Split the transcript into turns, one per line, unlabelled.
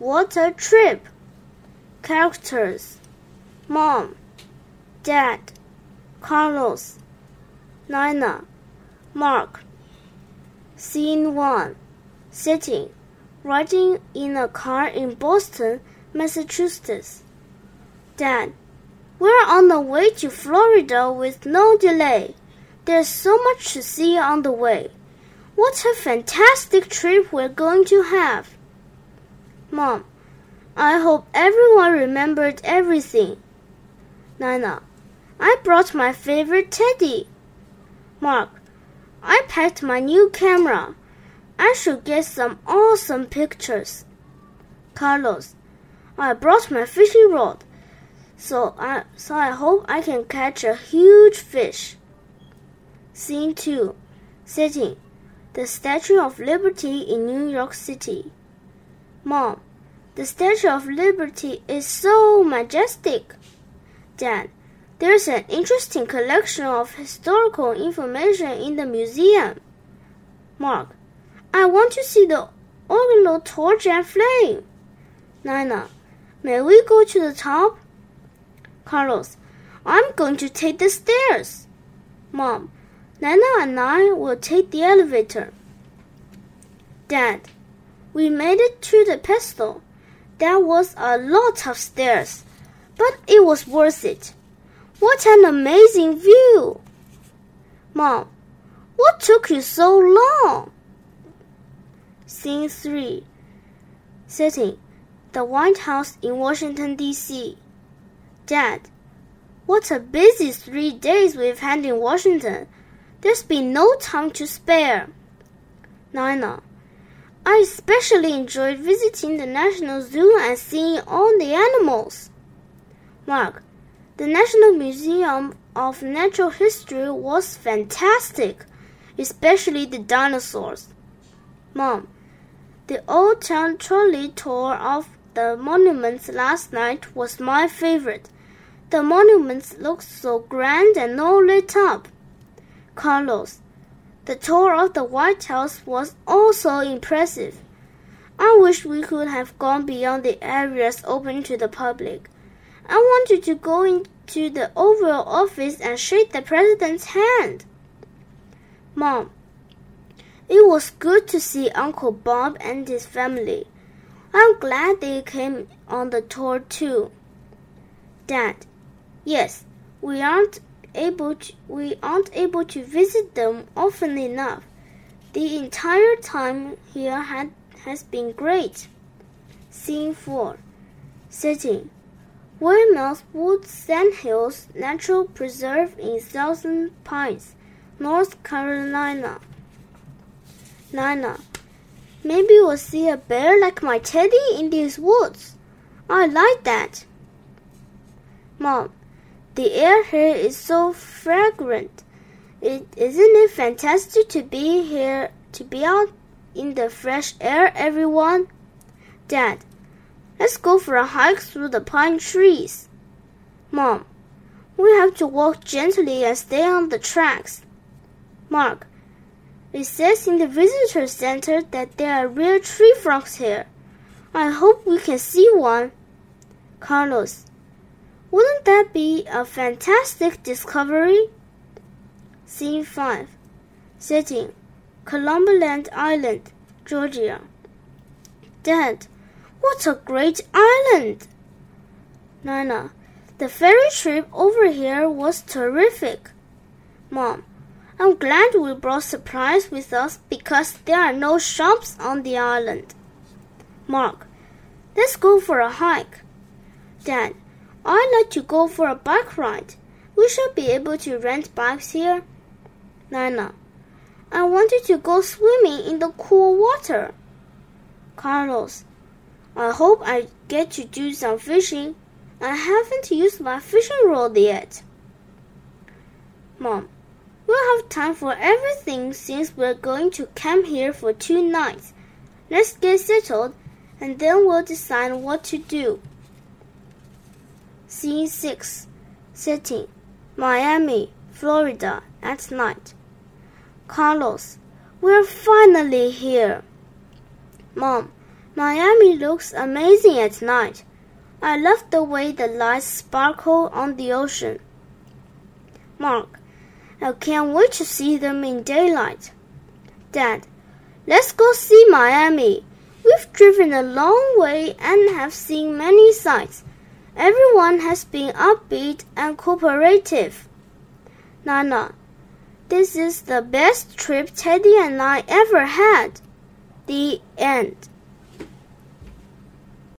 What a trip! Characters Mom, Dad, Carlos, Nina, Mark. Scene 1 Sitting, riding in a car in Boston, Massachusetts. Dad, we're on the way to Florida with no delay. There's so much to see on the way. What a fantastic trip we're going to have. Mom, I hope everyone remembered everything. Nana, I brought my favorite teddy. Mark, I packed my new camera. I should get some awesome pictures. Carlos, I brought my fishing rod. So I so I hope I can catch a huge fish. Scene 2. Setting. The Statue of Liberty in New York City. Mom, the Statue of Liberty is so majestic. Dad, there's an interesting collection of historical information in the museum. Mark, I want to see the original torch and flame. Nina, may we go to the top? Carlos, I'm going to take the stairs. Mom, Nana and I will take the elevator. Dad, we made it to the pedestal. There was a lot of stairs, but it was worth it. What an amazing view! Mom, what took you so long? Scene 3 Setting The White House in Washington, D.C. Dad, what a busy three days we've had in Washington. There's been no time to spare. Nina, I especially enjoyed visiting the National Zoo and seeing all the animals. Mark, the National Museum of Natural History was fantastic, especially the dinosaurs. Mom, the old town trolley tour of the monuments last night was my favorite. The monuments looked so grand and all lit up. Carlos, the tour of the White House was also impressive. I wish we could have gone beyond the areas open to the public. I wanted to go into the Oval Office and shake the president's hand. Mom, it was good to see Uncle Bob and his family. I'm glad they came on the tour too. Dad, yes, we aren't able to, we aren't able to visit them often enough. The entire time here had, has been great. Scene 4 Setting Windmills Wood Sandhills Natural Preserve in Southern Pines, North Carolina. Nina, maybe we'll see a bear like my teddy in these woods. I like that. Mom, the air here is so fragrant. It isn't it fantastic to be here to be out in the fresh air, everyone? Dad, let's go for a hike through the pine trees. Mom, we have to walk gently and stay on the tracks. Mark, it says in the visitor center that there are rare tree frogs here. I hope we can see one. Carlos, wouldn't that be a fantastic discovery? Scene 5 Setting Cumberland Island, Georgia. Dad, what a great island! Nana, the ferry trip over here was terrific. Mom, I'm glad we brought supplies with us because there are no shops on the island. Mark, let's go for a hike. Dad, I'd like to go for a bike ride. We should be able to rent bikes here. Nana, I wanted to go swimming in the cool water. Carlos, I hope I get to do some fishing. I haven't used my fishing rod yet. Mom, we'll have time for everything since we're going to camp here for two nights. Let's get settled and then we'll decide what to do. Scene 6 Setting Miami, Florida at night. Carlos, we're finally here. Mom, Miami looks amazing at night. I love the way the lights sparkle on the ocean. Mark, I can't wait to see them in daylight. Dad, let's go see Miami. We've driven a long way and have seen many sights. Everyone has been upbeat and cooperative. Nana, this is the best trip Teddy and I ever had. The end.